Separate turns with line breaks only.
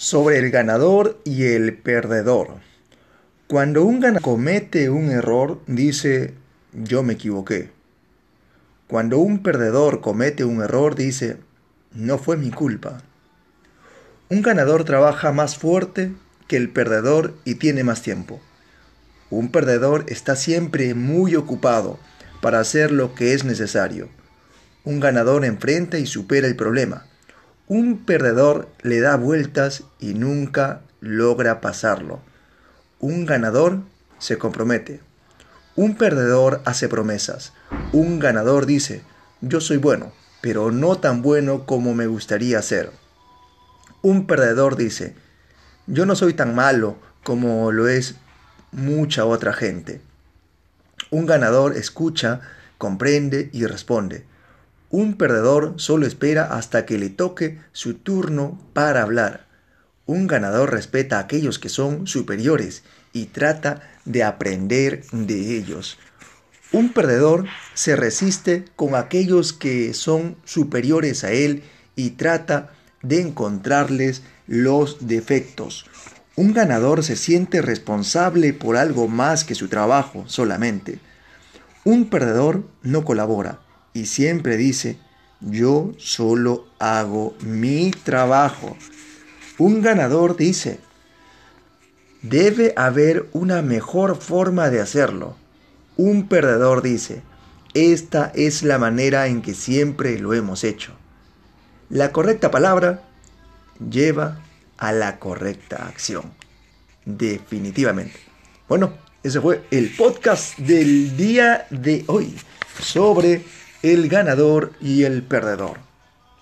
sobre el ganador y el perdedor. Cuando un ganador comete un error, dice, yo me equivoqué. Cuando un perdedor comete un error, dice, no fue mi culpa. Un ganador trabaja más fuerte que el perdedor y tiene más tiempo. Un perdedor está siempre muy ocupado para hacer lo que es necesario. Un ganador enfrenta y supera el problema. Un perdedor le da vueltas y nunca logra pasarlo. Un ganador se compromete. Un perdedor hace promesas. Un ganador dice, yo soy bueno, pero no tan bueno como me gustaría ser. Un perdedor dice, yo no soy tan malo como lo es mucha otra gente. Un ganador escucha, comprende y responde. Un perdedor solo espera hasta que le toque su turno para hablar. Un ganador respeta a aquellos que son superiores y trata de aprender de ellos. Un perdedor se resiste con aquellos que son superiores a él y trata de encontrarles los defectos. Un ganador se siente responsable por algo más que su trabajo solamente. Un perdedor no colabora y siempre dice, yo solo hago mi trabajo. Un ganador dice, debe haber una mejor forma de hacerlo. Un perdedor dice, esta es la manera en que siempre lo hemos hecho. La correcta palabra lleva a la correcta acción. Definitivamente. Bueno, ese fue el podcast del día de hoy sobre el ganador y el perdedor.